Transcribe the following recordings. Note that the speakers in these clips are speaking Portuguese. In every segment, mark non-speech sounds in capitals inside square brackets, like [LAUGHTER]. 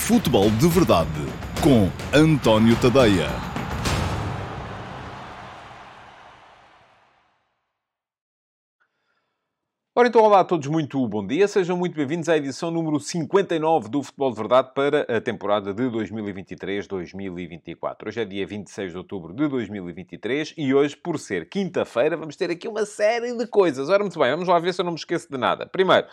Futebol de Verdade com António Tadeia. Ora então, olá a todos, muito bom dia. Sejam muito bem-vindos à edição número 59 do Futebol de Verdade para a temporada de 2023-2024. Hoje é dia 26 de outubro de 2023 e hoje, por ser quinta-feira, vamos ter aqui uma série de coisas. Ora, muito bem, vamos lá ver se eu não me esqueço de nada. Primeiro,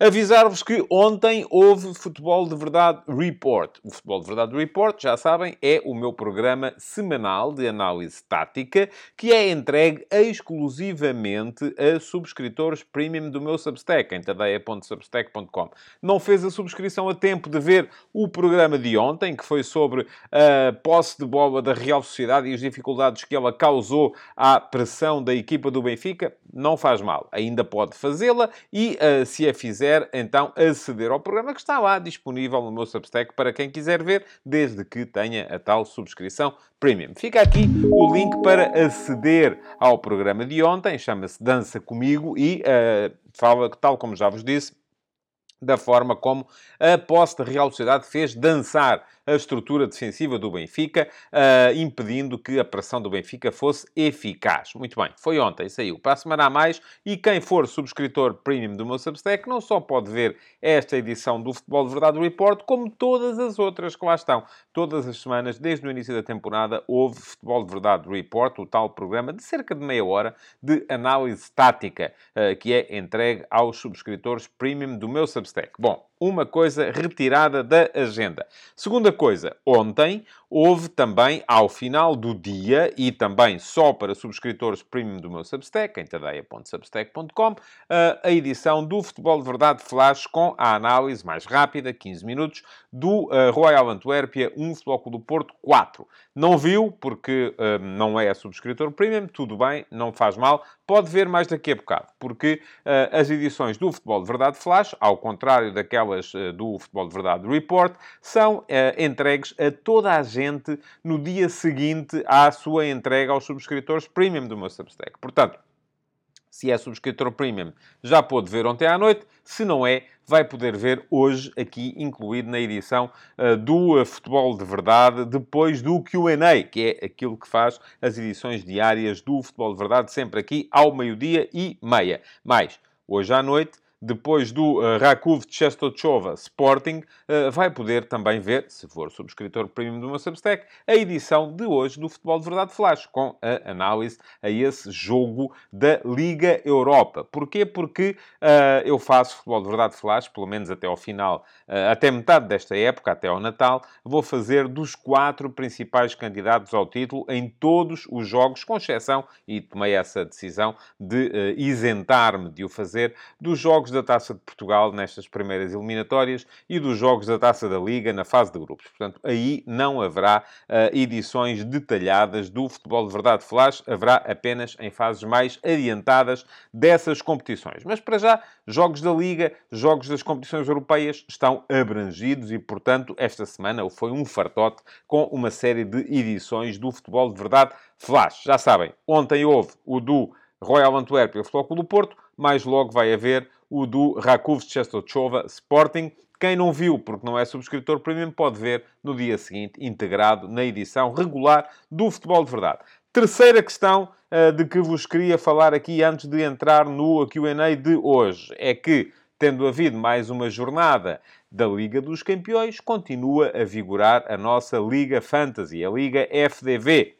Avisar-vos que ontem houve Futebol de Verdade Report. O Futebol de Verdade Report, já sabem, é o meu programa semanal de análise tática que é entregue exclusivamente a subscritores premium do meu Substack, em tadeia.substack.com. Não fez a subscrição a tempo de ver o programa de ontem, que foi sobre a posse de bola da Real Sociedade e as dificuldades que ela causou à pressão da equipa do Benfica? Não faz mal. Ainda pode fazê-la e, uh, se a fizer, quiser então aceder ao programa que está lá disponível no meu Substack para quem quiser ver, desde que tenha a tal subscrição premium. Fica aqui o link para aceder ao programa de ontem, chama-se Dança Comigo e uh, fala, tal como já vos disse, da forma como a posse da Real Sociedade fez dançar a estrutura defensiva do Benfica, uh, impedindo que a pressão do Benfica fosse eficaz. Muito bem, foi ontem, saiu. Para a semana a mais, e quem for subscritor premium do meu Substack não só pode ver esta edição do Futebol de Verdade Report, como todas as outras que lá estão. Todas as semanas, desde o início da temporada, houve Futebol de Verdade Report, o tal programa de cerca de meia hora de análise tática, uh, que é entregue aos subscritores premium do meu Substack. Bom, uma coisa retirada da agenda. Segunda coisa, ontem houve também, ao final do dia, e também só para subscritores premium do meu Substack, em tadeia.substack.com, a edição do Futebol de Verdade Flash com a análise mais rápida, 15 minutos, do Royal Antuérpia 1, Futebol Clube do Porto 4. Não viu, porque não é subscritor premium, tudo bem, não faz mal, pode ver mais daqui a bocado, porque as edições do Futebol de Verdade Flash, ao contrário daquelas do Futebol de Verdade Report, são entregues a toda a gente no dia seguinte à sua entrega aos subscritores premium do meu Substack. Portanto, se é subscritor premium, já pôde ver ontem à noite. Se não é, vai poder ver hoje, aqui incluído na edição uh, do uh, Futebol de Verdade, depois do QA, que é aquilo que faz as edições diárias do Futebol de Verdade, sempre aqui ao meio-dia e meia. Mais, hoje à noite depois do uh, Rakov Czestochowa Sporting, uh, vai poder também ver, se for subscritor premium do meu Substack, a edição de hoje do Futebol de Verdade Flash, com a análise a esse jogo da Liga Europa. Porquê? Porque uh, eu faço Futebol de Verdade Flash, pelo menos até ao final, até metade desta época, até ao Natal, vou fazer dos quatro principais candidatos ao título em todos os jogos, com exceção, e tomei essa decisão de isentar-me de o fazer, dos jogos da Taça de Portugal nestas primeiras eliminatórias e dos jogos da Taça da Liga na fase de grupos. Portanto, aí não haverá uh, edições detalhadas do Futebol de Verdade Flash, haverá apenas em fases mais adiantadas dessas competições. Mas para já, jogos da Liga, jogos das competições europeias estão abrangidos e, portanto, esta semana foi um fartote com uma série de edições do Futebol de Verdade Flash. Já sabem, ontem houve o do Royal Antwerp e o Futebol do Porto, mais logo vai haver o do Rakov Czestochowa Sporting. Quem não viu, porque não é subscritor premium, pode ver no dia seguinte, integrado na edição regular do Futebol de Verdade. Terceira questão uh, de que vos queria falar aqui antes de entrar no Q&A de hoje é que, tendo havido mais uma jornada da Liga dos Campeões, continua a vigorar a nossa Liga Fantasy, a Liga FDV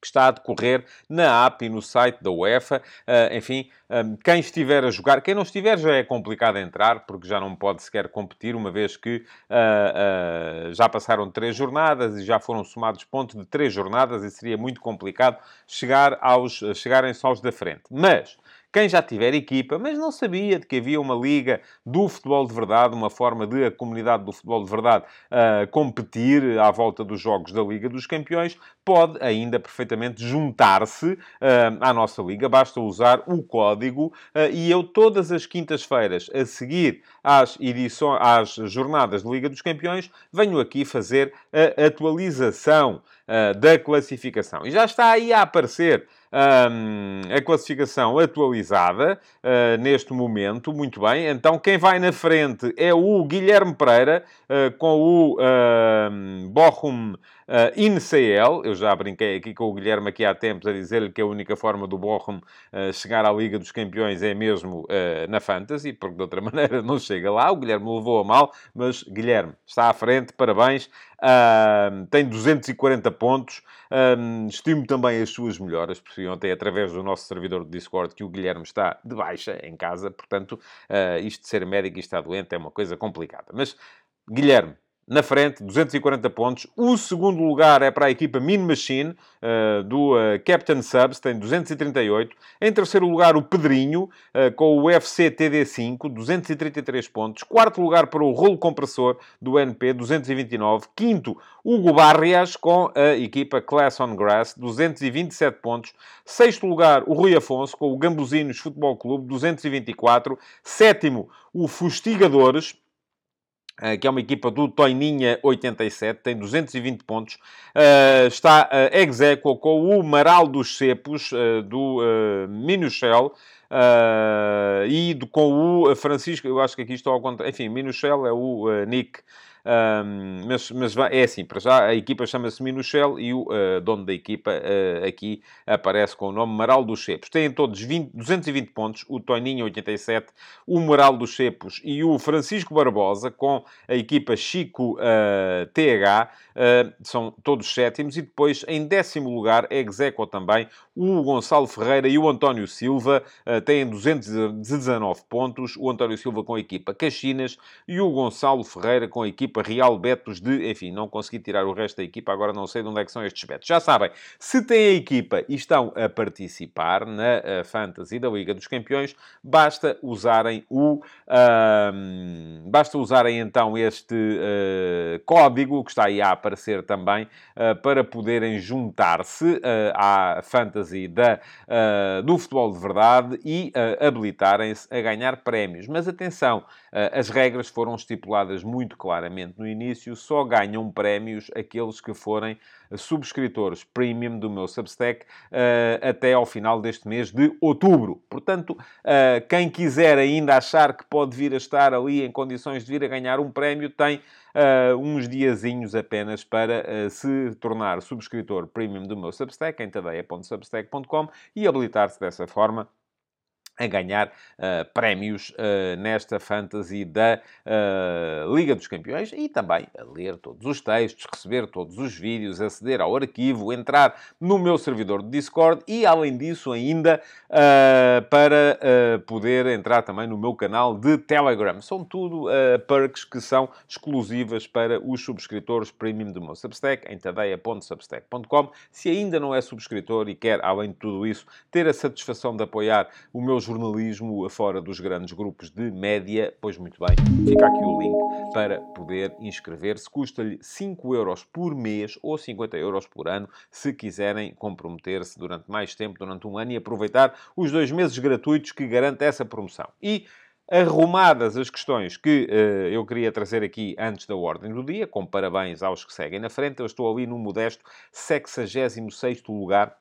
que está a decorrer na app e no site da UEFA. Uh, enfim, um, quem estiver a jogar, quem não estiver já é complicado entrar, porque já não pode sequer competir, uma vez que uh, uh, já passaram três jornadas e já foram somados pontos de três jornadas e seria muito complicado chegar aos, chegarem-se aos da frente. Mas quem já tiver equipa, mas não sabia de que havia uma liga do futebol de verdade, uma forma de a comunidade do futebol de verdade uh, competir à volta dos jogos da Liga dos Campeões, pode ainda perfeitamente juntar-se uh, à nossa liga. Basta usar o código uh, e eu todas as quintas-feiras a seguir às edições, às jornadas da Liga dos Campeões, venho aqui fazer a atualização da classificação. E já está aí a aparecer um, a classificação atualizada uh, neste momento. Muito bem. Então, quem vai na frente é o Guilherme Pereira, uh, com o uh, Bochum uh, INCL. Eu já brinquei aqui com o Guilherme aqui há tempos a dizer-lhe que a única forma do Bochum chegar à Liga dos Campeões é mesmo na Fantasy, porque de outra [LAUGHS] maneira não chega lá. O Guilherme levou a mal, mas Guilherme está à frente, parabéns. tem 240 pontos. Estimo também as suas melhoras, porque ontem, através do nosso servidor de Discord, que o Guilherme está de baixa em casa, portanto, uh, isto de ser médico e estar doente é uma coisa complicada. Mas, Guilherme, na frente, 240 pontos. O segundo lugar é para a equipa Min Machine, uh, do uh, Captain Subs, tem 238. Em terceiro lugar, o Pedrinho, uh, com o UFC TD5, 233 pontos. Quarto lugar para o Rolo Compressor, do NP, 229. Quinto, Hugo Barrias, com a equipa Class on Grass, 227 pontos. Sexto lugar, o Rui Afonso, com o Gambuzinos Futebol Clube, 224. Sétimo, o Fustigadores, eh, que é uma equipa do Toininha 87, tem 220 pontos. Uh, está uh, ex com o Maral dos Cepos, uh, do uh, Minuchel. Uh, e do, com o Francisco, eu acho que aqui estou ao contrário. Enfim, Minuchel é o Nick um, mas, mas é assim, para já a equipa chama-se Minuchel e o uh, dono da equipa uh, aqui aparece com o nome Maral dos Cepos. Têm todos 20, 220 pontos, o Toninho 87, o Moral dos Cepos e o Francisco Barbosa com a equipa Chico uh, ah, TH, são todos sétimos e depois em décimo lugar, execo também, o Gonçalo Ferreira e o António Silva, têm 219 pontos, o António Silva com a equipa Caxinas e o Gonçalo Ferreira com a equipa Real Betos de, enfim, não consegui tirar o resto da equipa, agora não sei de onde é que são estes betos. Já sabem, se têm a equipa e estão a participar na uh, Fantasy da Liga dos Campeões, basta usarem o... Uh, basta usarem então este uh, código que está aí a aparecer também ah, para poderem juntar-se à Fantasy da, do futebol de verdade e habilitarem-se a ganhar prémios. Mas atenção, as regras foram estipuladas muito claramente no início, só ganham prémios aqueles que forem subscritores premium do meu Substack uh, até ao final deste mês de outubro. Portanto, quem quiser ainda achar que pode vir a estar ali em condições de vir a ganhar um prémio, tem uns diazinhos apenas para se tornar subscritor premium do meu Substack em tadeia.substack.com e habilitar-se dessa forma a ganhar uh, prémios uh, nesta fantasy da uh, Liga dos Campeões e também a ler todos os textos, receber todos os vídeos, aceder ao arquivo, entrar no meu servidor de Discord e, além disso, ainda para poder entrar também no meu canal de Telegram. São tudo perks que são exclusivas para os subscritores premium do meu Substack em tadeia.substack.com. Se ainda não é subscritor e quer, além de tudo isso, ter a satisfação de apoiar o meu jornalismo fora dos grandes grupos de média, pois muito bem, fica aqui o link para poder inscrever-se. Custa-lhe 5 euros por mês ou 50 euros por ano, se quiserem comprometer-se durante mais tempo, durante um ano, e aproveitar os dois meses gratuitos que garante essa promoção. E arrumadas as questões que uh, eu queria trazer aqui antes da ordem do dia, com parabéns aos que seguem na frente, eu estou ali no modesto 66 lugar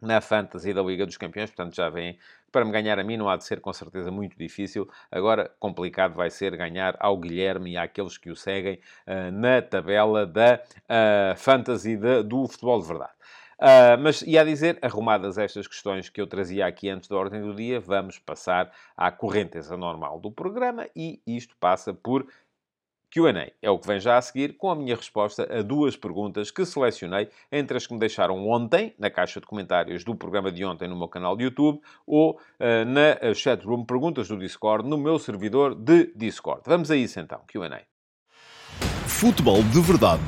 na Fantasy da Liga dos Campeões, portanto já vem para me ganhar a mim não há de ser com certeza muito difícil. Agora, complicado vai ser ganhar ao Guilherme e àqueles que o seguem uh, na tabela da uh, Fantasy de, do futebol de verdade. Uh, mas, a dizer, arrumadas estas questões que eu trazia aqui antes da ordem do dia, vamos passar à correnteza normal do programa e isto passa por QA. É o que vem já a seguir com a minha resposta a duas perguntas que selecionei entre as que me deixaram ontem, na caixa de comentários do programa de ontem no meu canal de YouTube, ou uh, na chatroom Perguntas do Discord, no meu servidor de Discord. Vamos a isso então, QA. Futebol de Verdade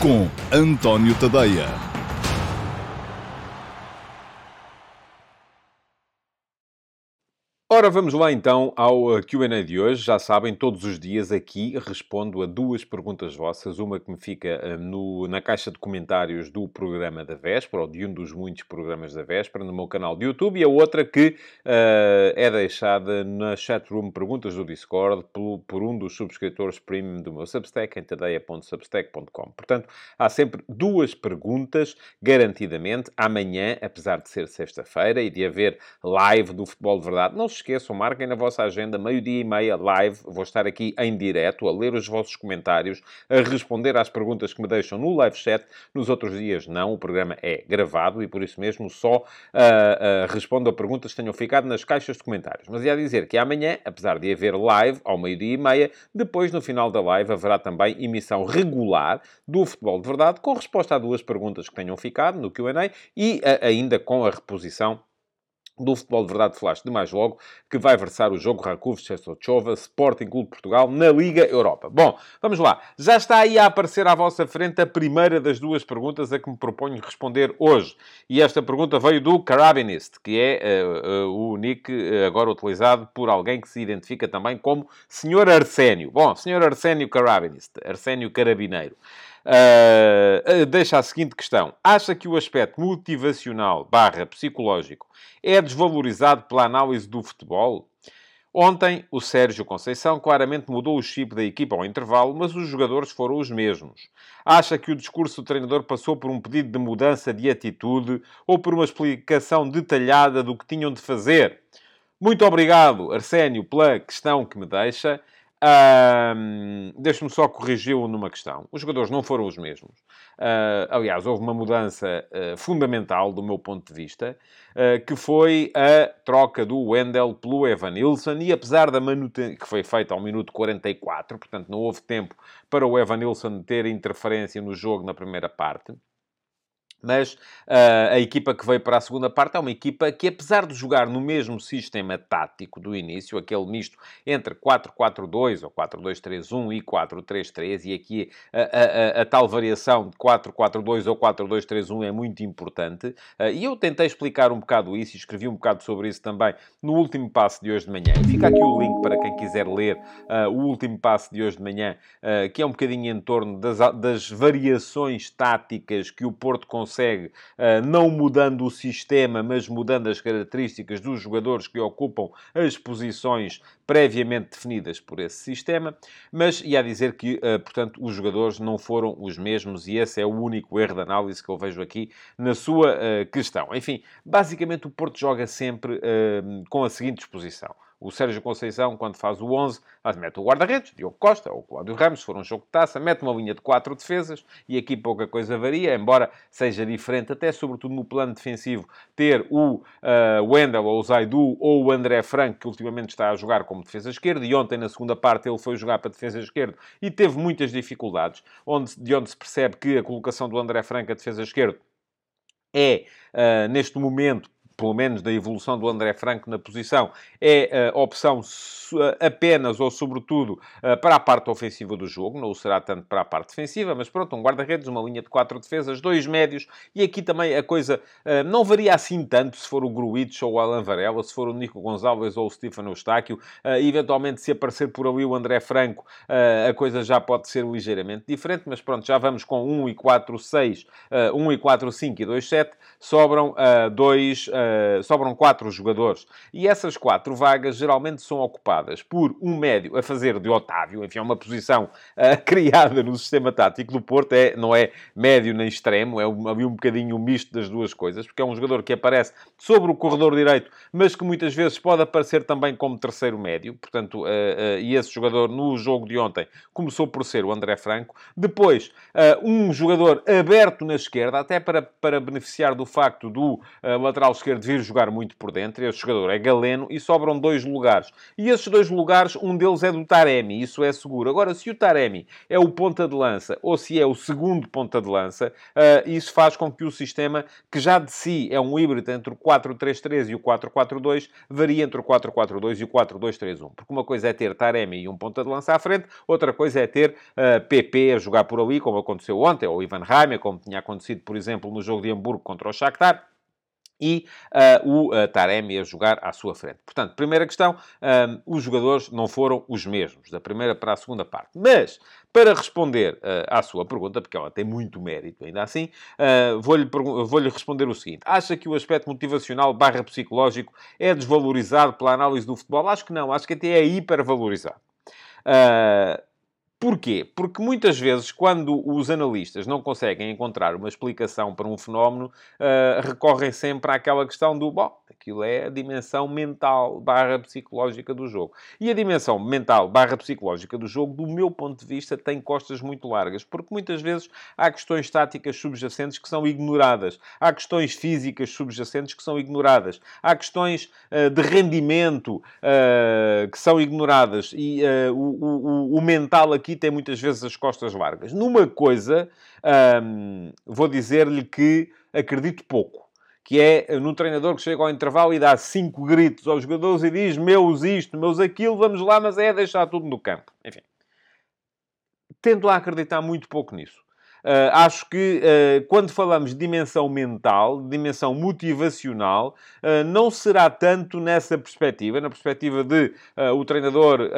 com António Tadeia. Ora, vamos lá então ao uh, QA de hoje. Já sabem, todos os dias aqui respondo a duas perguntas vossas. Uma que me fica uh, no, na caixa de comentários do programa da Véspera, ou de um dos muitos programas da Véspera, no meu canal de YouTube, e a outra que uh, é deixada na chatroom Perguntas do Discord por, por um dos subscritores premium do meu Substack, em tadeia.substack.com. Portanto, há sempre duas perguntas, garantidamente. Amanhã, apesar de ser sexta-feira e de haver live do Futebol de Verdade, não se esqueçam, marquem na vossa agenda, meio-dia e meia, live. Vou estar aqui em direto, a ler os vossos comentários, a responder às perguntas que me deixam no live chat. Nos outros dias, não. O programa é gravado e, por isso mesmo, só uh, uh, respondo a perguntas que tenham ficado nas caixas de comentários. Mas ia dizer que amanhã, apesar de haver live ao meio-dia e meia, depois, no final da live, haverá também emissão regular do Futebol de Verdade, com resposta a duas perguntas que tenham ficado no QA e uh, ainda com a reposição do Futebol de Verdade Flash de mais logo, que vai versar o jogo Rakov Chova Sporting Clube Portugal na Liga Europa. Bom, vamos lá. Já está aí a aparecer à vossa frente a primeira das duas perguntas a que me proponho responder hoje. E esta pergunta veio do Carabinist, que é uh, uh, o nick uh, agora utilizado por alguém que se identifica também como Sr. Arsénio. Bom, Sr. Arsénio Carabinist, Arsénio Carabineiro. Uh, deixa a seguinte questão. Acha que o aspecto motivacional barra psicológico é desvalorizado pela análise do futebol? Ontem, o Sérgio Conceição claramente mudou o chip da equipa ao intervalo, mas os jogadores foram os mesmos. Acha que o discurso do treinador passou por um pedido de mudança de atitude ou por uma explicação detalhada do que tinham de fazer? Muito obrigado, Arsénio, pela questão que me deixa. Um, Deixe-me só corrigi-o numa questão. Os jogadores não foram os mesmos. Uh, aliás, houve uma mudança uh, fundamental, do meu ponto de vista, uh, que foi a troca do Wendel pelo Evan Nilsson. E apesar da manutenção, que foi feita ao minuto 44, portanto não houve tempo para o Evan Nilsson ter interferência no jogo na primeira parte. Mas uh, a equipa que veio para a segunda parte é uma equipa que, apesar de jogar no mesmo sistema tático do início, aquele misto entre 4-4-2 ou 4-2-3-1 e 4-3-3, e aqui a, a, a, tal variação de 4-4-2 ou 4-2-3-1 é muito importante, uh, e eu tentei explicar um bocado isso e escrevi um bocado sobre isso também no último passo de hoje de manhã. Fica aqui o link para quem quiser ler uh, o último passo de hoje de manhã, que é um bocadinho em torno das, das variações táticas que o Porto consegue, uh, não mudando o sistema, mas mudando as características dos jogadores que ocupam as posições previamente definidas por esse sistema. Mas ia dizer que, uh, portanto, os jogadores não foram os mesmos e esse é o único erro de análise que eu vejo aqui na sua uh, questão. Enfim, basicamente o Porto joga sempre com a seguinte disposição. O Sérgio Conceição, quando faz o 11, mete o guarda-redes, Diogo Costa ou Cláudio Ramos, se for um jogo de taça, mete uma linha de quatro defesas e aqui pouca coisa varia, embora seja diferente, até sobretudo no plano defensivo, ter o uh, Wendel ou o Zaidu ou o André Franco, que ultimamente está a jogar como defesa esquerda, e ontem na segunda parte ele foi jogar para defesa esquerda e teve muitas dificuldades, onde, de onde se percebe que a colocação do André Franco a defesa esquerda é, uh, neste momento, pelo menos da evolução do André Franco na posição, é a opção apenas ou sobretudo eh, para a parte ofensiva do jogo, não será tanto para a parte defensiva, mas pronto, um guarda-redes, uma linha de quatro defesas, dois médios, e aqui também a coisa eh, não varia assim tanto se for o Gruitch ou o Alan Varela, se for o Nico Gonzalez ou o Stefano Eustáquio, eh, eventualmente se aparecer por ali o André Franco, a coisa já pode ser ligeiramente diferente, mas pronto, já vamos com 1 e 4, 6, 1 e 4, 5 e 2, 7, sobram dois, sobram quatro jogadores, e essas quatro vagas geralmente são ocupadas por um médio a fazer de Otávio, enfim, é uma posição uh, [LAUGHS] criada no sistema tático do Porto, é, não é médio nem extremo, é um, ali um bocadinho um misto das duas coisas, porque é um jogador que aparece sobre o corredor direito, mas que muitas vezes pode aparecer também como terceiro médio, portanto, uh, e esse jogador no jogo de ontem começou por ser o André Franco. Depois, um jogador aberto na esquerda, até para, para beneficiar do facto do lateral esquerdo vir jogar muito por dentro, esse jogador é Galeno, e sobram dois lugares. E esses dois lugares, um deles é do Taremi, isso é seguro. Agora, se o Taremi é o ponta de lança ou se é o segundo ponta de lança, uh, isso faz com que o sistema, que já de si é um híbrido entre o 4-3-3 e o 4-4-2, varie entre o 4-4-2 e o 4-2-3-1. Porque uma coisa é ter Taremi e um ponta de lança à frente, outra coisa é ter uh, ah, PP a jogar por ali, como aconteceu ontem, ou Ivan Reimer, como tinha acontecido, por exemplo, no jogo de Hamburgo contra o Shakhtar e uh, o uh, Taremi a jogar à sua frente. Portanto, primeira questão, um, os jogadores não foram os mesmos, da primeira para a segunda parte. Mas, para responder uh, à sua pergunta, porque ela tem muito mérito ainda assim, vou-lhe vou responder o seguinte. Acha que o aspecto motivacional barra psicológico é desvalorizado pela análise do futebol? Acho que não, acho que até é hipervalorizado. Uh, Porquê? Porque muitas vezes, quando os analistas não conseguem encontrar uma explicação para um fenómeno, uh, recorrem sempre àquela questão do, bom, aquilo é a dimensão mental barra psicológica do jogo. E a dimensão mental barra psicológica do jogo, do meu ponto de vista, tem costas muito largas, porque muitas vezes há questões táticas subjacentes que são ignoradas, há questões físicas subjacentes que são ignoradas, há questões uh, de rendimento uh, que são ignoradas, e o, o, o mental aqui tem muitas vezes as costas largas. Numa coisa, hum, vou dizer-lhe que acredito pouco. Que é num treinador que chega ao intervalo e dá cinco gritos aos jogadores e diz meus isto, meus aquilo, vamos lá, mas é deixar tudo no campo. Enfim. Tendo lá acreditar muito pouco nisso. Uh, acho que uh, quando falamos de dimensão mental, de dimensão motivacional, uh, não será tanto nessa perspectiva, na perspectiva de o treinador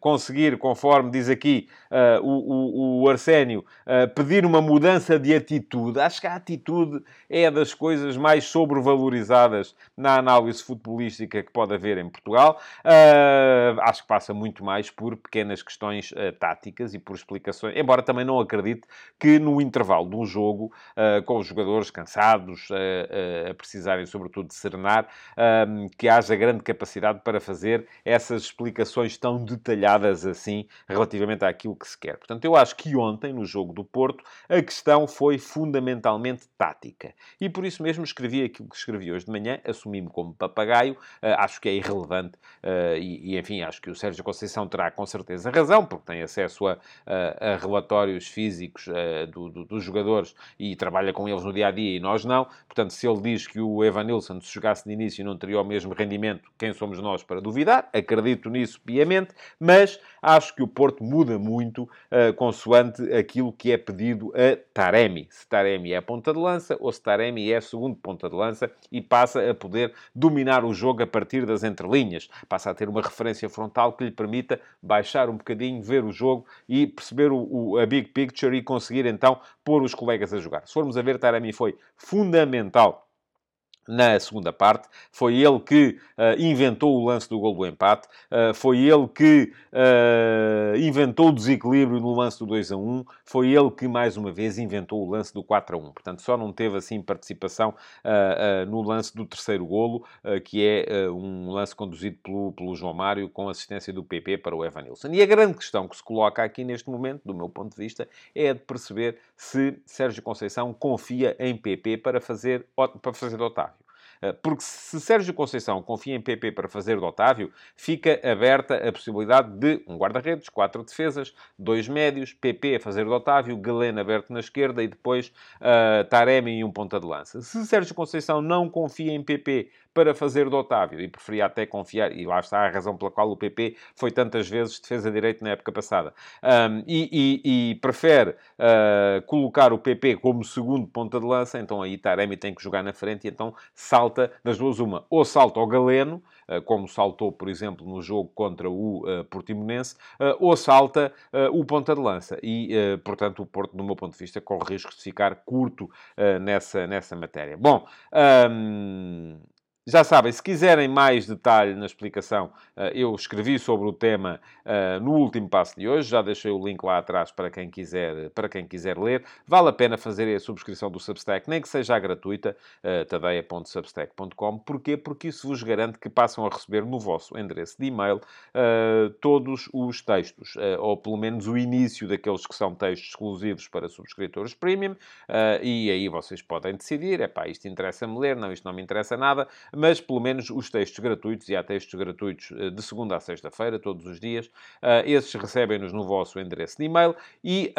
conseguir, conforme diz aqui o, o, o, Arsénio, pedir uma mudança de atitude. Acho que a atitude é das coisas mais sobrevalorizadas na análise futebolística que pode haver em Portugal. acho que passa muito mais por pequenas questões táticas e por explicações, embora também não acredite que no intervalo de um jogo, uh, com os jogadores cansados, uh, a precisarem sobretudo de serenar, que haja grande capacidade para fazer essas explicações tão detalhadas assim relativamente àquilo que se quer. Portanto, eu acho que ontem, no jogo do Porto, a questão foi fundamentalmente tática. E por isso mesmo escrevi aquilo que escrevi hoje de manhã, assumi-me como papagaio, acho que é irrelevante e, e, enfim, acho que o Sérgio Conceição terá com certeza razão, porque tem acesso a, a, a relatórios físicos do, do, dos jogadores e trabalha com eles no dia a dia e nós não. Portanto, se ele diz que o Evan Nilsson, se jogasse de início, não teria o mesmo rendimento, quem somos nós para duvidar? Acredito nisso piamente, mas acho que o Porto muda muito uh, consoante aquilo que é pedido a Taremi. Se Taremi é ponta de lança ou se Taremi é segundo ponta de lança e passa a poder dominar o jogo a partir das entrelinhas. Passa a ter uma referência frontal que lhe permita baixar um bocadinho, ver o jogo e perceber o, o, a big picture e conseguir então pôr os colegas a jogar. Se formos a ver, Taremi foi fundamental na segunda parte. Foi ele que uh, inventou o lance do gol do empate. Uh, foi ele que uh, inventou o desequilíbrio no lance do 2 a 1. Foi ele que, mais uma vez, inventou o lance do 4 a 1. Portanto, só não teve, assim, participação no lance do terceiro golo, que é um lance conduzido pelo, pelo João Mário com assistência do PP para o Evanilson. E a grande questão que se coloca aqui neste momento, do meu ponto de vista, é a de perceber se Sérgio Conceição confia em PP para fazer, para fazer Otávio. Eh, porque se Sérgio Conceição confia em PP para fazer do Otávio, fica aberta a possibilidade de um guarda-redes, quatro defesas, dois médios, PP a fazer do Otávio, Galeno aberto na esquerda e depois uh, Taremi e um ponta de lança. Se Sérgio Conceição não confia em PP para fazer do Otávio e preferia até confiar, e lá está a razão pela qual o PP foi tantas vezes defesa direito na época passada, um, e, e, e, prefere uh, colocar o PP como segundo ponta de lança, então aí Taremi tem que jogar na frente e então salta das duas uma, ou salta ao Galeno, uh, como saltou, por exemplo, no jogo contra o uh, Portimonense, ou salta o ponta de lança. E, portanto, o Porto, do meu ponto de vista, corre risco de ficar curto nessa, nessa matéria. Bom, um, já sabem, se quiserem mais detalhe na explicação, eh, eu escrevi sobre o tema eh, no último passo de hoje, já deixei o link lá atrás para quem quiser, para quem quiser ler. Vale a pena fazer a subscrição do Substack, nem que seja gratuita, eh, tadeia.substack.com. Porquê? Porque isso vos garante que passam a receber no vosso endereço de e-mail todos os textos, ou pelo menos o início daqueles que são textos exclusivos para subscritores premium, e aí vocês podem decidir, é pá, isto interessa-me ler, não, isto não me interessa nada, mas pelo menos os textos gratuitos, e há textos gratuitos de segunda a sexta-feira, todos os dias, esses recebem-nos no vosso endereço de e-mail e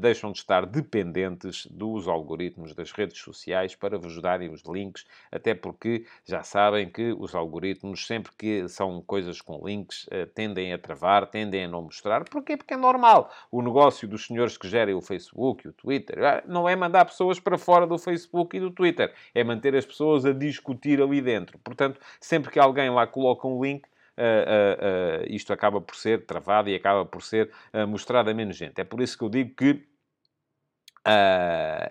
deixam de estar dependentes dos algoritmos das redes sociais para vos darem os links, até porque já sabem que os algoritmos, sempre que são coisas com links, tendem a travar, tendem a não mostrar. Porquê? Porque é normal. O negócio dos senhores que gerem o Facebook, o Twitter, não é mandar pessoas para fora do Facebook e do Twitter, é manter as pessoas a discutir ali dentro. Portanto, sempre que alguém lá coloca um link, Uh, uh, uh, isto acaba por ser travado e acaba por ser mostrado a menos gente. É por isso que eu digo que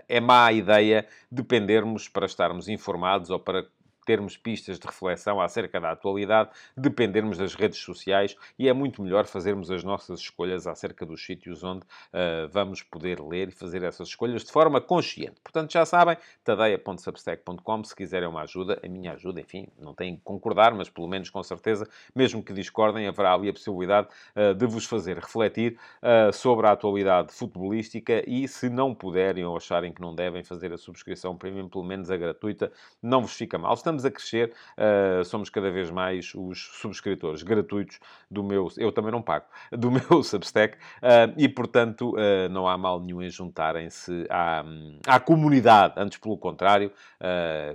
é má ideia dependermos para estarmos informados ou para termos pistas de reflexão acerca da atualidade, dependermos das redes sociais e é muito melhor fazermos as nossas escolhas acerca dos sítios onde uh, vamos poder ler e fazer essas escolhas de forma consciente. Portanto, já sabem, tadeia.substack.com, se quiserem uma ajuda, a minha ajuda, enfim, não têm que concordar, mas pelo menos com certeza, mesmo que discordem, haverá ali a possibilidade uh, de vos fazer refletir uh, sobre a atualidade futebolística e se não puderem ou acharem que não devem fazer a subscrição premium, pelo menos a gratuita, não vos fica mal. Estamos a crescer, uh, somos cada vez mais os subscritores gratuitos do meu, eu também não pago, [LAUGHS] do meu Substack, uh, e portanto uh, não há mal nenhum em juntarem-se à, à comunidade, antes pelo contrário,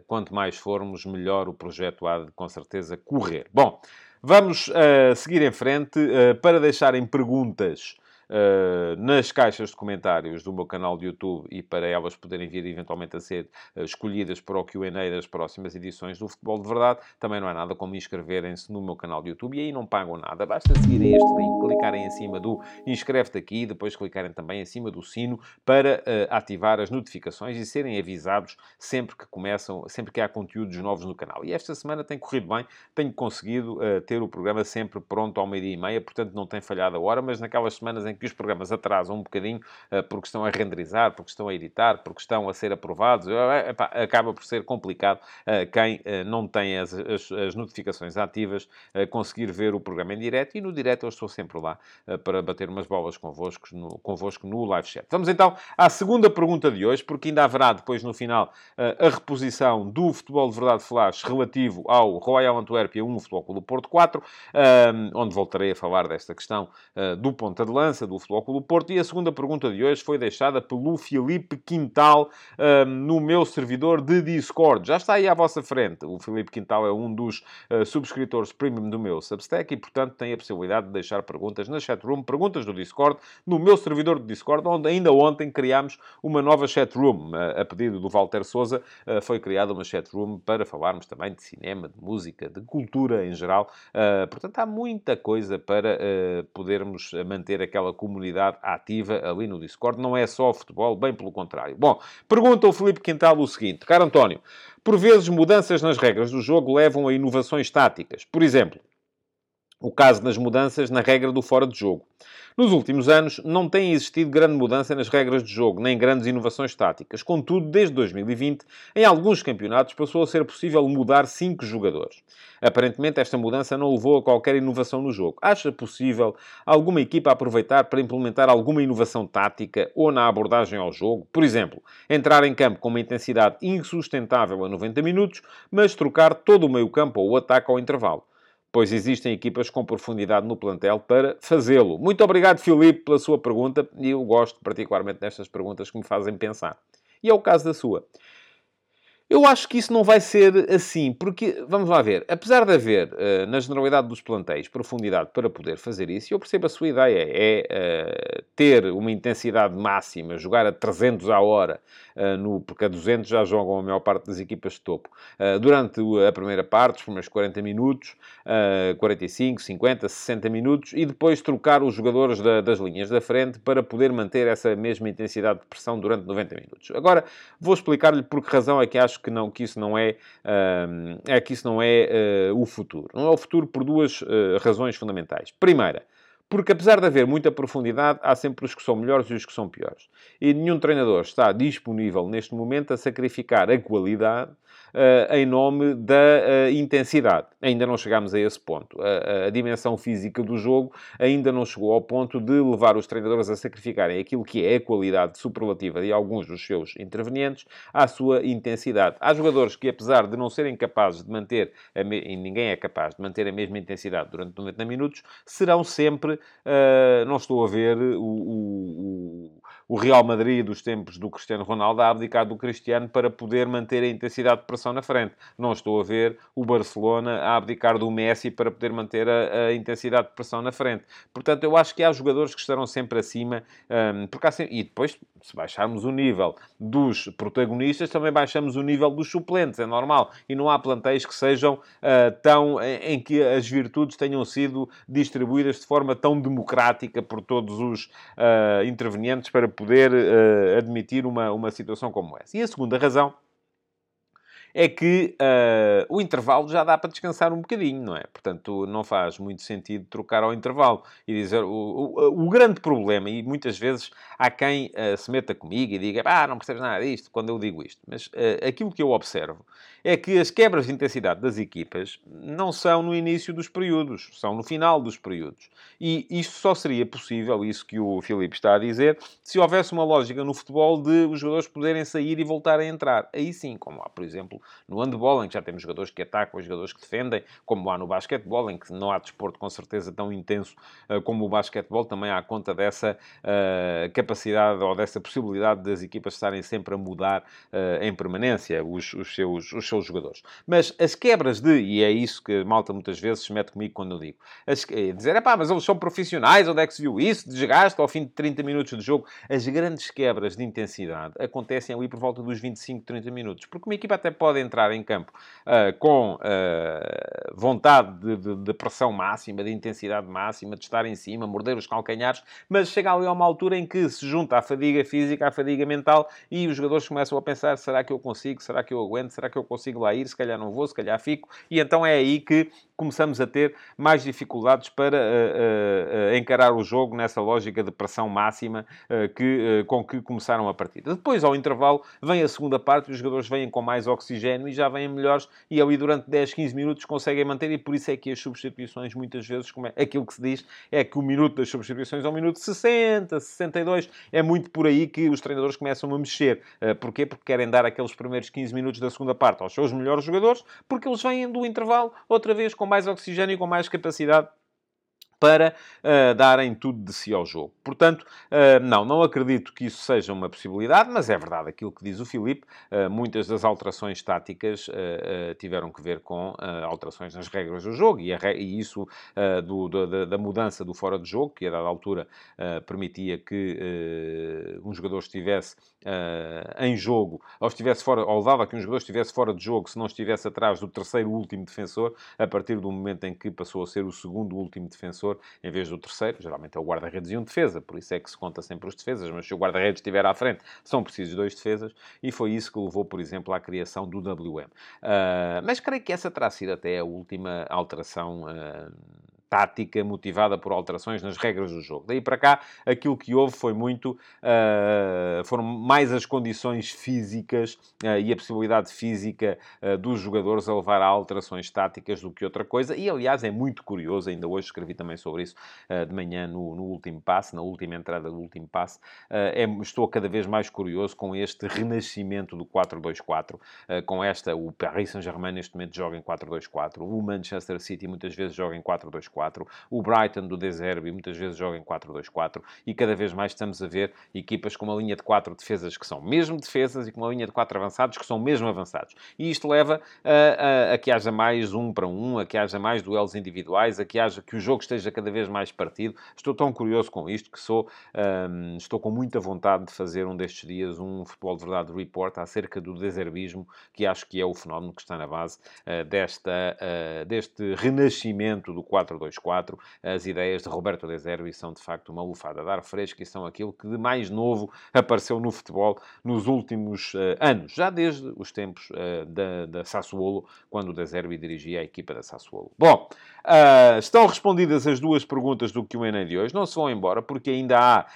quanto mais formos, melhor o projeto há de com certeza correr. Bom, vamos seguir em frente para deixarem perguntas uh, nas caixas de comentários do meu canal de YouTube e para elas poderem vir eventualmente a ser uh, escolhidas para o QA das próximas edições do Futebol de Verdade. Também não há nada como inscreverem-se no meu canal de YouTube e aí não pagam nada. Basta seguirem este link, clicarem em cima do inscreve-te aqui e depois clicarem também em cima do sino para uh, ativar as notificações e serem avisados sempre que começam, sempre que há conteúdos novos no canal. E esta semana tem corrido bem, tenho conseguido ter o programa sempre pronto ao meio-dia e meia, portanto não tem falhado a hora, mas naquelas semanas em que os programas atrasam um bocadinho uh, porque estão a renderizar, porque estão a editar, porque estão a ser aprovados, uh, epá, acaba por ser complicado quem não tem as, as, as notificações ativas conseguir ver o programa em direto e no direto eu estou sempre lá para bater umas bolas convosco no, convosco no live chat. Vamos então à segunda pergunta de hoje, porque ainda haverá depois no final a reposição do Futebol de Verdade Flash relativo ao Royal Antuérpia 1, Futebol Clube Porto 4, onde voltarei a falar desta questão do ponta de lança, do Futebol Clube Porto. E a segunda pergunta de hoje foi deixada pelo Filipe Quintal no meu servidor de Discord. Já está aí à vossa frente. O Filipe Quintal é um dos uh, subscritores premium do meu Substack e, portanto, tem a possibilidade de deixar perguntas na chatroom, perguntas do Discord, no meu servidor de Discord, onde ainda ontem criámos uma nova chatroom. Uh, a pedido do Walter Souza, uh, foi criada uma chatroom para falarmos também de cinema, de música, de cultura em geral. portanto, há muita coisa para podermos manter aquela comunidade ativa ali no Discord. Não é só futebol, bem pelo contrário. Bom, pergunta o Felipe Quintal o seguinte. Caro António, por vezes mudanças nas regras do jogo levam a inovações táticas. Por exemplo, o caso das mudanças na regra do fora de jogo. Nos últimos anos, não tem existido grande mudança nas regras de jogo, nem grandes inovações táticas. Contudo, desde 2020, em alguns campeonatos passou a ser possível mudar 5 jogadores. Aparentemente, esta mudança não levou a qualquer inovação no jogo. Acha possível alguma equipa aproveitar para implementar alguma inovação tática ou na abordagem ao jogo? Por exemplo, entrar em campo com uma intensidade insustentável a 90 minutos, mas trocar todo o meio-campo ou o ataque ao intervalo pois existem equipas com profundidade no plantel para fazê-lo. Muito obrigado, Filipe, pela sua pergunta, e eu gosto particularmente destas perguntas que me fazem pensar. E é o caso da sua. Eu acho que isso não vai ser assim, porque, vamos lá ver, apesar de haver, uh, na generalidade dos plantéis, profundidade para poder fazer isso, eu percebo a sua ideia, é uh, ter uma intensidade máxima, jogar a 300 à hora, uh, no, porque a 200 já jogam a maior parte das equipas de topo, durante a primeira parte, os primeiros 40 minutos, 45, 50, 60 minutos, e depois trocar os jogadores da, das linhas da frente para poder manter essa mesma intensidade de pressão durante 90 minutos. Agora, vou explicar-lhe por que razão é que acho que, não, que isso não é, é, que isso não é uh, o futuro. Não é o futuro por duas uh, razões fundamentais. Primeira, Porque apesar de haver muita profundidade, há sempre os que são melhores e os que são piores. E nenhum treinador está disponível neste momento a sacrificar a qualidade uh, em nome da uh, intensidade. Ainda não chegámos a esse ponto. A, a, dimensão física do jogo ainda não chegou ao ponto de levar os treinadores a sacrificarem aquilo que é a qualidade superlativa de alguns dos seus intervenientes à sua intensidade. Há jogadores que, apesar de não serem capazes de manter, e ninguém é capaz de manter a mesma intensidade durante 90 minutos, serão sempre, uh, não estou a ver o, o, o Real Madrid dos tempos do Cristiano Ronaldo a abdicar do Cristiano para poder manter a intensidade de pressão na frente. Não estou a ver o Barcelona a abdicar do Messi para poder manter a, a intensidade de pressão na frente. Portanto, eu acho que há jogadores que estarão sempre acima, um, porque sempre... e depois, se baixarmos o nível dos protagonistas, também baixamos o nível dos suplentes, é normal. E não há plantéis que sejam uh, tão, em que as virtudes tenham sido distribuídas de forma tão democrática por todos os uh, intervenientes para poder uh, admitir uma, uma situação como essa. E a segunda razão é que uh, o intervalo já dá para descansar um bocadinho, não é? Portanto, não faz muito sentido trocar ao intervalo e dizer. O, o, o grande problema, e muitas vezes há quem uh, se meta comigo e diga, ah, não percebes nada disto quando eu digo isto, mas uh, aquilo que eu observo é que as quebras de intensidade das equipas não são no início dos períodos, são no final dos períodos. E isto só seria possível, isso que o Filipe está a dizer, se houvesse uma lógica no futebol de os jogadores poderem sair e voltar a entrar. Aí sim, como há, por exemplo, no handball, em que já temos jogadores que atacam jogadores que defendem, como há no basquetebol, em que não há desporto com certeza tão intenso uh, como o basquetebol, também há conta dessa uh, capacidade ou dessa possibilidade das equipas estarem sempre a mudar uh, em permanência os, os, seus, os seus jogadores. Mas as quebras de, e é isso que a malta muitas vezes se mete comigo quando eu digo, as, é dizer, pá, mas eles são profissionais, onde é que se viu isso? Desgaste ao fim de 30 minutos de jogo. As grandes quebras de intensidade acontecem ali por volta dos 25, 30 minutos, porque uma equipa até pode entrar em campo uh, com uh, vontade de, de, de, pressão máxima, de intensidade máxima, de estar em cima, morder os calcanhares, mas chega ali a uma altura em que se junta a fadiga física, a fadiga mental e os jogadores começam a pensar: será que eu consigo? Será que eu aguento? Será que eu consigo lá ir? Se calhar não vou, se calhar fico. E então é aí que começamos a ter mais dificuldades para uh, uh, encarar o jogo nessa lógica de pressão máxima uh, que, com que começaram a partida. Depois, ao intervalo, vem a segunda parte, os jogadores vêm com mais oxigênio e já vêm melhores e ali durante 10, 15 minutos conseguem manter e por isso é que as substituições muitas vezes, como é, aquilo que se diz, é que o minuto das substituições é o minuto 60, 62, é muito por aí que os treinadores começam a mexer. Porquê? Porque querem dar aqueles primeiros 15 minutos da segunda parte aos seus melhores jogadores, porque eles vêm do intervalo outra vez com com mais oxigênio e com mais capacidade para uh, darem tudo de si ao jogo. Portanto, uh, não, não acredito que isso seja uma possibilidade, mas é verdade aquilo que diz o Filipe. Uh, muitas das alterações táticas tiveram que ver com alterações nas regras do jogo e, e isso do, da, da, mudança do fora de jogo, que a dada altura permitia que um jogador estivesse em jogo, ou estivesse fora, ou levava que um jogador estivesse fora de jogo se não estivesse atrás do terceiro último defensor, a partir do momento em que passou a ser o segundo último defensor defensor em vez do terceiro. Geralmente é o guarda-redes e um defesa, por isso é que se conta sempre os defesas, mas se o guarda-redes estiver à frente, são precisos dois defesas, e foi isso que levou, por exemplo, à criação do WM. Uh, ah, mas creio que essa terá sido até a última alteração. Uh, tática motivada por alterações nas regras do jogo. Daí para cá, aquilo que houve foi muito. Uh, foram mais as condições físicas uh, e a possibilidade física uh, dos jogadores a levar a alterações táticas do que outra coisa. E aliás, é muito curioso, ainda hoje escrevi também sobre isso de manhã no, no, último passe, na última entrada do último passe. É, estou cada vez mais curioso com este renascimento do 4-2-4, com esta. O Paris Saint-Germain neste momento joga em 4-2-4, o Manchester City muitas vezes joga em 4-2-4. 4 O Brighton do Deserbi muitas vezes joga em 4-2-4 e cada vez mais estamos a ver equipas com uma linha de 4 defesas que são mesmo defesas e com uma linha de 4 avançados que são mesmo avançados. E isto leva a, a, a que haja mais um para um, a que haja mais duelos individuais, a que haja que o jogo esteja cada vez mais partido. Estou tão curioso com isto que sou, um, estou com muita vontade de fazer um destes dias um Futebol de Verdade Report acerca do deserbismo, que acho que é o fenómeno que está na base uh, desta, uh, deste renascimento do 4-2-4 4-2-4. As ideias de Roberto De Zerbi são, de facto, uma lufada de ar fresco e são aquilo que de mais novo apareceu no futebol nos últimos uh, anos, já desde os tempos uh, da, da Sassuolo, quando o De Zerbi dirigia a equipa da Sassuolo. Bom, uh, estão respondidas as duas perguntas do Q&A de hoje. Não se vão embora, porque ainda há,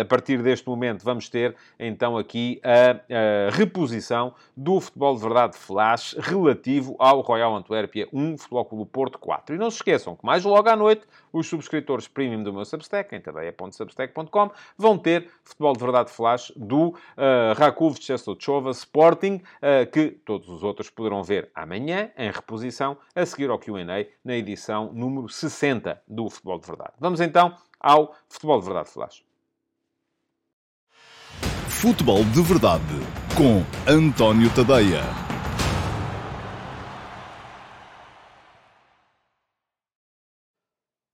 a partir deste momento, vamos ter, então, aqui a, a reposição do Futebol de Verdade Flash relativo ao Royal Antuérpia 1, Futebol Clube Porto 4. E não se esqueçam que mais logo à noite, os subscritores premium do meu Substack, em tadeia.substack.com, vão ter Futebol de Verdade Flash do uh, Rakov Chova Sporting, uh, que todos os outros poderão ver amanhã, em reposição, a seguir ao Q&A, na edição número 60 do Futebol de Verdade. Vamos então ao Futebol de Verdade Flash. Futebol de Verdade com António Tadeia.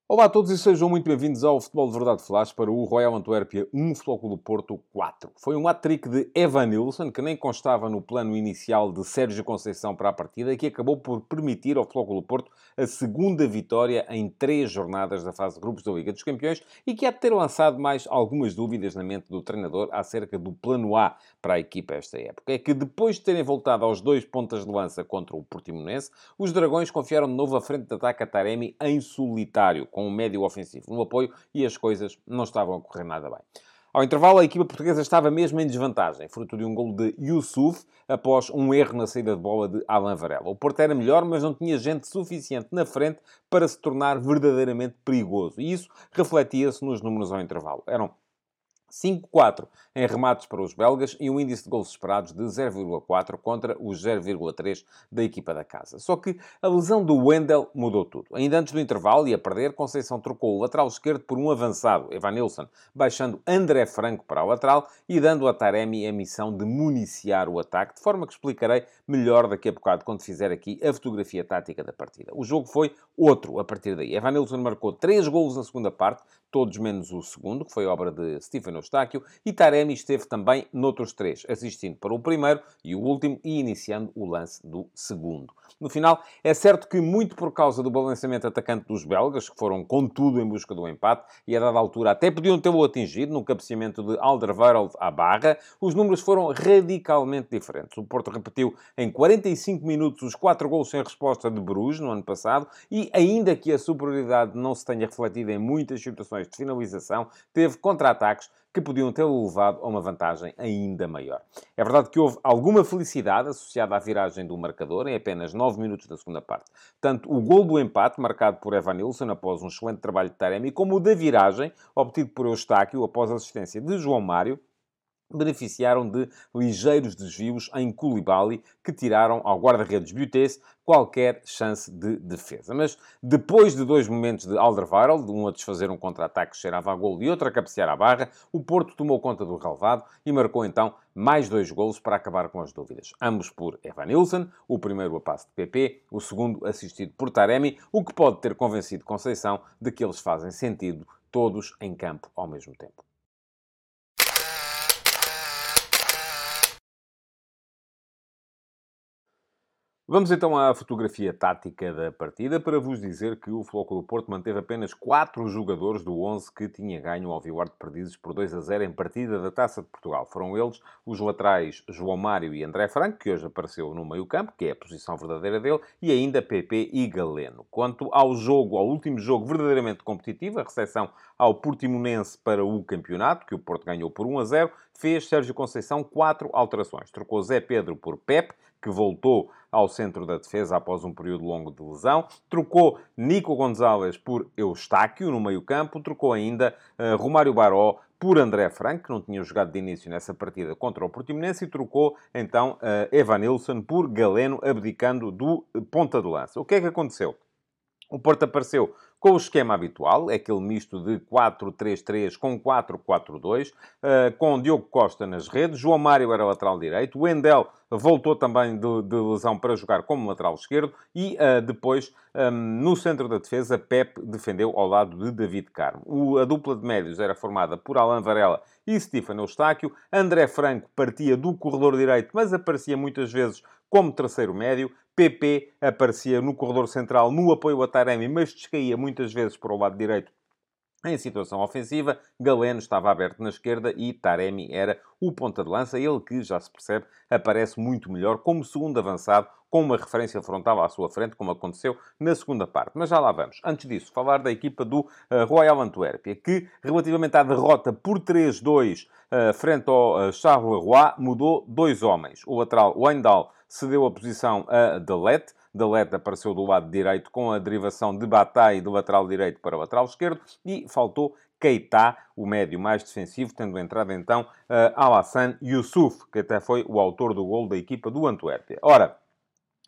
Olá a todos e sejam muito bem-vindos ao Futebol de Verdade Flash para o Royal Antuérpia 1, Futebol do Porto 4. Foi um hat-trick de Evan Nilsson, que nem constava no plano inicial de Sérgio Conceição para a partida e que acabou por permitir ao Futebol do Porto a segunda vitória em três jornadas da fase de grupos da Liga dos Campeões e que há de ter lançado mais algumas dúvidas na mente do treinador acerca do plano A para a equipa esta época. É que depois de terem voltado aos dois pontas de lança contra o Portimonense, os Dragões confiaram de novo a frente de ataque a Taremi em solitário, com um médio ofensivo no apoio e as coisas não estavam a correr nada bem. Ao intervalo, a equipa portuguesa estava mesmo em desvantagem, fruto de um gol de Yusuf, após um erro na saída de bola de Alan Varela. O Porto era melhor, mas não tinha gente suficiente na frente para se tornar verdadeiramente perigoso. E isso refletia-se nos números ao intervalo. Eram 5-4 em remates para os belgas e um índice de gols esperados de 0,4 contra os 0,3 da equipa da casa. Só que a lesão do Wendel mudou tudo. Ainda antes do intervalo e a perder, Conceição trocou o lateral esquerdo por um avançado, Evanilson, baixando André Franco para o lateral e dando a Taremi a missão de municiar o ataque, de forma que explicarei melhor daqui a bocado quando fizer aqui a fotografia tática da partida. O jogo foi outro a partir daí. Evanilson marcou 3 golos na segunda parte, todos menos o segundo, que foi obra de Stephen Eustáquio, e Taremi esteve também noutros três, assistindo para o primeiro e o último e iniciando o lance do segundo. No final, é certo que muito por causa do balanceamento atacante dos belgas, que foram com tudo em busca do empate, e a dada altura até podiam tê-lo atingido no cabeceamento de Alderweireld à barra, os números foram radicalmente diferentes. O Porto repetiu em 45 minutos os quatro gols sem resposta de Bruges no ano passado, e ainda que a superioridade não se tenha refletido em muitas situações de finalização, teve contra-ataques que podiam ter levado a uma vantagem ainda maior. É verdade que houve alguma felicidade associada à viragem do marcador em apenas 9 minutos da segunda parte. Tanto o gol do empate, marcado por Evan Nilsson após um excelente trabalho de Taremi, como o da viragem, obtido por Eustáquio após a assistência de João Mário, beneficiaram de ligeiros desvios em Koulibaly, que tiraram ao guarda-redes Butez qualquer chance de defesa. Mas depois de dois momentos de Alderweireld, um a desfazer um contra-ataque que cheirava a gol e outro a cabecear à barra, o Porto tomou conta do relevado e marcou então mais dois golos para acabar com as dúvidas. Ambos por Evan Nilsson, o primeiro a passe de PP, o segundo assistido por Taremi, o que pode ter convencido Conceição de que eles fazem sentido todos em campo ao mesmo tempo. Vamos então à fotografia tática da partida para vos dizer que o Floco do Porto manteve apenas 4 jogadores do 11 que tinha ganho ao Vivar de Perdizes por 2 a 0 em partida da Taça de Portugal. Foram eles os laterais João Mário e André Franco, que hoje apareceu no meio-campo, que é a posição verdadeira dele, e ainda PP e Galeno. Quanto ao jogo, ao último jogo verdadeiramente competitivo, a recepção ao Portimonense para o campeonato, que o Porto ganhou por 1 a 0, fez Sérgio Conceição quatro alterações. Trocou Zé Pedro por Pep, que voltou ao centro da defesa após um período longo de lesão. Trocou Nico Gonzalez por Eustáquio no meio-campo. Trocou ainda uh, Romário Baró por André Franco, que não tinha jogado de início nessa partida contra o Portimonense, e trocou então uh, Evanilson por Galeno, abdicando do ponta de lança. O que é que aconteceu? O Porto apareceu com o esquema habitual, aquele misto de 4-3-3 com 4-4-2, eh, com Diogo Costa nas redes, João Mário era lateral direito, Wendel voltou também de, de, lesão para jogar como lateral esquerdo e uh, depois, ehm, no centro da defesa, Pep defendeu ao lado de David Carmo. A dupla de médios era formada por Alan Varela e Stefano Eustáquio. André Franco partia do corredor direito, mas aparecia muitas vezes como terceiro médio. PP aparecia no corredor central no apoio a Taremi, mas descaía muitas vezes para o lado direito em situação ofensiva, Galeno estava aberto na esquerda e Taremi era o ponta de lança, ele que, já se percebe, aparece muito melhor como segundo avançado, com uma referência frontal à sua frente, como aconteceu na segunda parte. Mas já lá vamos. Antes disso, falar da equipa do uh, Royal Antuérpia, que, relativamente à derrota por 3-2 uh, eh, frente ao uh, Charleroi, mudou dois homens. O lateral Wendell cedeu a posição a Delete, Delet apareceu do lado direito com a derivação de Bataille do lateral direito para o lateral esquerdo e faltou Keita, o médio mais defensivo, tendo entrado então uh, Alassane Youssouf, que até foi o autor do gol da equipa do Antuérpia. Ora,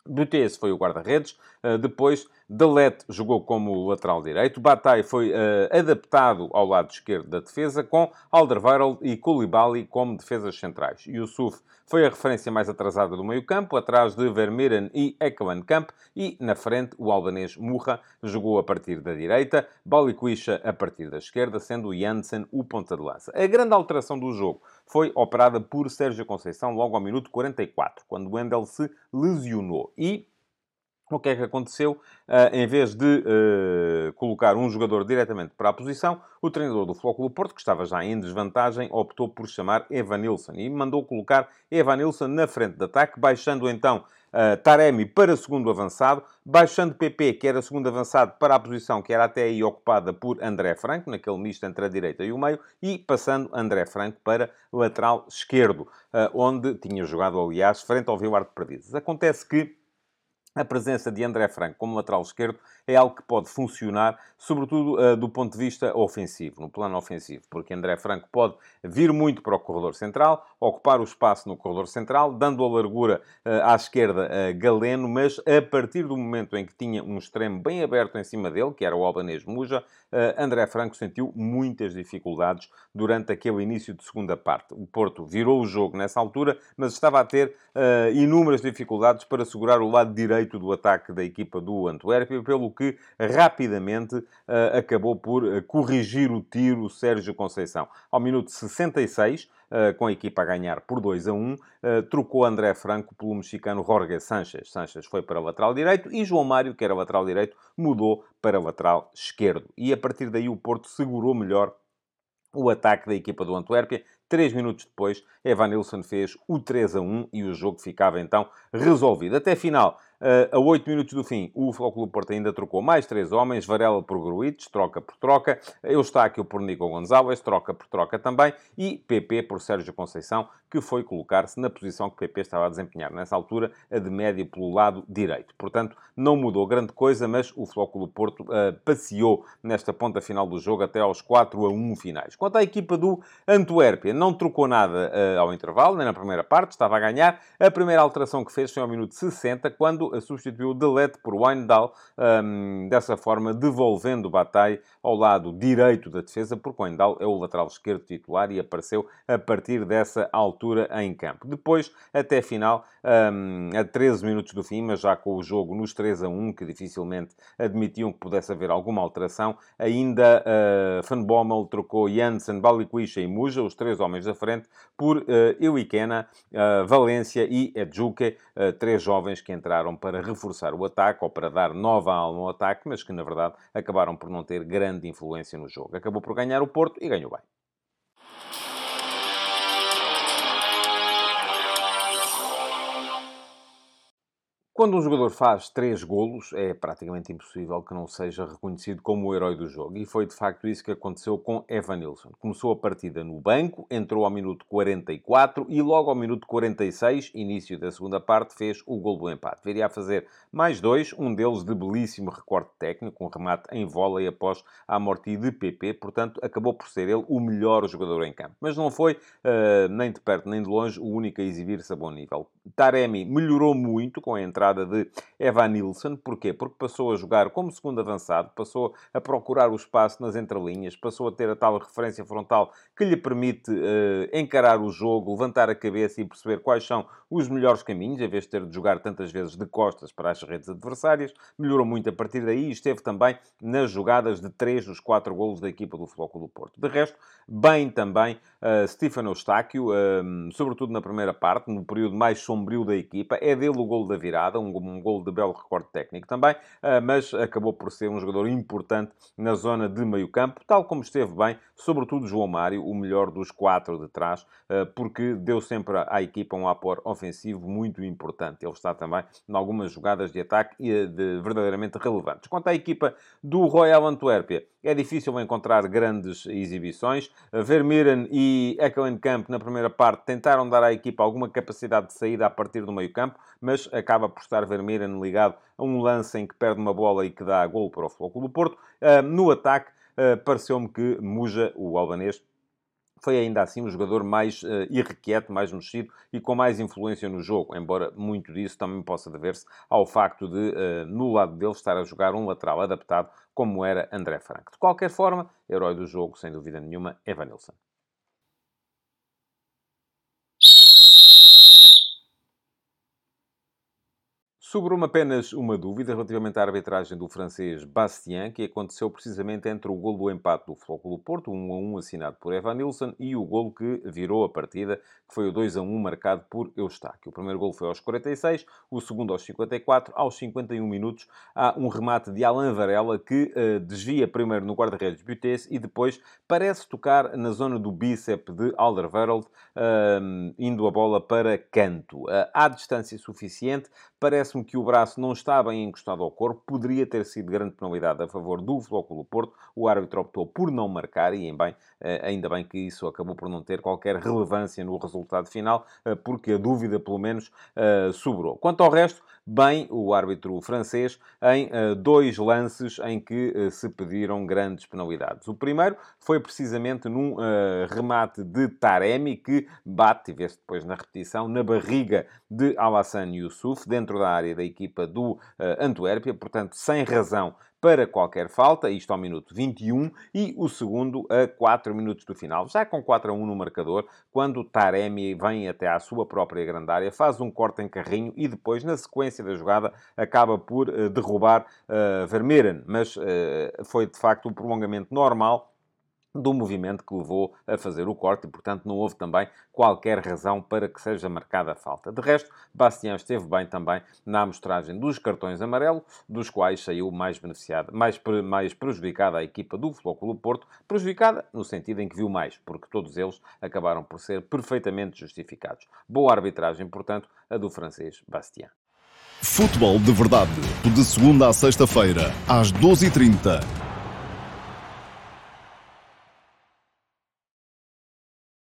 Butez foi o guarda-redes, uh, depois Delet jogou como lateral direito, Bataille foi uh, adaptado ao lado esquerdo da defesa, com Alderweireld e Koulibaly como defesas centrais. Yusuf foi a referência mais atrasada do meio-campo, atrás de Vermeeren e Ekkelenkamp, e na frente o albanês Murra jogou a partir da direita, Balikwisha a partir da esquerda, sendo Janssen o ponta de lança. A grande alteração do jogo foi operada por Sérgio Conceição logo ao minuto 44, quando Wendel se lesionou. E o que é que aconteceu? Uh, em vez de uh, colocar um jogador diretamente para a posição, o treinador do Flóculo Porto, que estava já em desvantagem, optou por chamar Evanilson e mandou colocar Evanilson na frente de ataque, baixando então uh, Taremi para segundo avançado, baixando PP, que era segundo avançado, para a posição que era até aí ocupada por André Franco, naquele misto entre a direita e o meio, e passando André Franco para lateral esquerdo, onde tinha jogado, aliás, frente ao Vilar de Perdizes. Acontece que a presença de André Franco como lateral esquerdo é algo que pode funcionar, sobretudo uh, do ponto de vista ofensivo, no plano ofensivo, porque André Franco pode vir muito para o corredor central, ocupar o espaço no corredor central, dando a largura uh, à esquerda a Galeno, mas a partir do momento em que tinha um extremo bem aberto em cima dele, que era o albanês Muja, uh, André Franco sentiu muitas dificuldades durante aquele início de segunda parte. O Porto virou o jogo nessa altura, mas estava a ter inúmeras dificuldades para segurar o lado direito do ataque da equipa do Antuérpia, pelo que rapidamente uh, acabou por uh, corrigir o tiro Sérgio Conceição. Ao minuto 66, uh, com a equipa a ganhar por 2 a 1, trocou André Franco pelo mexicano Jorge Sanchez. Sanchez foi para lateral direito e João Mário, que era lateral direito, mudou para lateral esquerdo. E a partir daí o Porto segurou melhor o ataque da equipa do Antuérpia. Três minutos depois, Evanilson fez o 3 a 1 e o jogo ficava então resolvido. Até final, Uh, a 8 minutos do fim, o Futebol Porto ainda trocou mais três homens, Varela por Gruites, troca por troca, Eustáquio por Nico Gonzalez, troca por troca também, e PP por Sérgio Conceição, que foi colocar-se na posição que PP estava a desempenhar nessa altura, a de médio pelo lado direito. Portanto, não mudou grande coisa, mas o Futebol Porto uh, passeou nesta ponta final do jogo até aos 4 a 1 finais. Quanto à equipa do Antuérpia, não trocou nada uh, ao intervalo, nem na primeira parte, estava a ganhar. A primeira alteração que fez foi ao minuto 60, quando substituiu Delete por Windal, um, dessa forma devolvendo o Bataille ao lado direito da defesa, porque Windal é o lateral esquerdo titular e apareceu a partir dessa altura em campo. Depois, até final, um, a 13 minutos do fim, mas já com o jogo nos 3 a 1, que dificilmente admitiam que pudesse haver alguma alteração, ainda uh, Van Bommel trocou Janssen, Balikwisha e Muja, os três homens da frente, por uh, Iwikena, uh, Valência e Edjuke, uh, três jovens que entraram para reforçar o ataque ou para dar nova alma ao ataque, mas que na verdade acabaram por não ter grande influência no jogo. Acabou por ganhar o Porto e ganhou bem. Quando um jogador faz três golos, é praticamente impossível que não seja reconhecido como o herói do jogo. E foi de facto isso que aconteceu com Evan Nilsson. Começou a partida no banco, entrou ao minuto 44 e logo ao minuto 46, início da segunda parte, fez o gol do empate. Viria a fazer mais dois, um deles de belíssimo recorte técnico, um remate em vôlei após a morte de PP. Portanto, acabou por ser ele o melhor jogador em campo. Mas não foi, uh, nem de perto nem de longe, o único a exibir-se a bom nível. Taremi melhorou muito com a entrada de Evan Nilsson. Porquê? Porque passou a jogar como segundo avançado, passou a procurar o espaço nas entrelinhas, passou a ter a tal referência frontal que lhe permite uh, encarar o jogo, levantar a cabeça e perceber quais são os melhores caminhos, em vez de ter de jogar tantas vezes de costas para as redes adversárias. Melhorou muito a partir daí e esteve também nas jogadas de três dos quatro golos da equipa do Flóculo do Porto. De resto, bem também uh, Stefano Eustáquio, uh, sobretudo na primeira parte, no período mais sombrio da equipa. É dele o golo da virada, um, um gol de belo recorde técnico também, mas acabou por ser um jogador importante na zona de meio campo, tal como esteve bem, sobretudo João Mário, o melhor dos quatro de trás, porque deu sempre à equipa um apoio ofensivo muito importante. Ele está também em algumas jogadas de ataque de, verdadeiramente relevantes. Quanto à equipa do Royal Antuérpia, é difícil encontrar grandes exibições. Vermeeren e Ekkelenkamp, na primeira parte, tentaram dar à equipa alguma capacidade de saída a partir do meio campo, mas acaba por estar Vermeeren ligado a um lance em que perde uma bola e que dá gol para o Flóculo do Porto. Ah, no ataque, ah, pareceu-me que Muja, o albanês, foi ainda assim o jogador mais uh, irrequieto, mais mexido e com mais influência no jogo, embora muito disso também possa dever-se ao facto de, uh, no lado dele, estar a jogar um lateral adaptado, como era André Franco. De qualquer forma, herói do jogo, sem dúvida nenhuma, Evanilson. Sobrou-me apenas uma dúvida relativamente à arbitragem do francês Bastien, que aconteceu precisamente entre o gol do empate do Flóculo Porto, 1 a 1 assinado por Evan Nilsson, e o gol que virou a partida, que foi o 2 a 1 marcado por Eustáquio. O primeiro gol foi aos 46, o segundo aos 54. Aos 51 minutos há um remate de Alain Varela que uh, desvia primeiro no guarda-redes Butez e depois parece tocar na zona do bíceps de Alderweireld, uh, indo a bola para canto. Uh, há distância suficiente, parece-me que o braço não está bem encostado ao corpo, poderia ter sido grande penalidade a favor do Flóculo Porto. O árbitro optou por não marcar e, bem, eh, ainda bem que isso acabou por não ter qualquer relevância no resultado final, eh, porque a dúvida, pelo menos, eh, sobrou. Quanto ao resto, bem o árbitro francês em dois lances em que se pediram grandes penalidades. O primeiro foi precisamente num remate de Taremi, que bate, e vê-se depois na repetição, na barriga de Alassane Youssouf, dentro da área da equipa do Antuérpia, portanto, sem razão para qualquer falta, isto ao minuto 21, e o segundo a 4 minutos do final, já com 4 a 1 no marcador, quando Taremi vem até à sua própria grande área, faz um corte em carrinho e depois, na sequência da jogada, acaba por uh, derrubar uh, Vermeeren, mas uh, foi de facto o prolongamento normal do movimento que levou a fazer o corte e, portanto, não houve também qualquer razão para que seja marcada a falta. De resto, Bastião esteve bem também na amostragem dos cartões amarelo, dos quais saiu mais beneficiada, mais, mais prejudicada a equipa do Flóculo Porto, prejudicada no sentido em que viu mais, porque todos eles acabaram por ser perfeitamente justificados. Boa arbitragem, portanto, a do francês Bastião. Futebol de verdade, de segunda a sexta-feira, às 12h30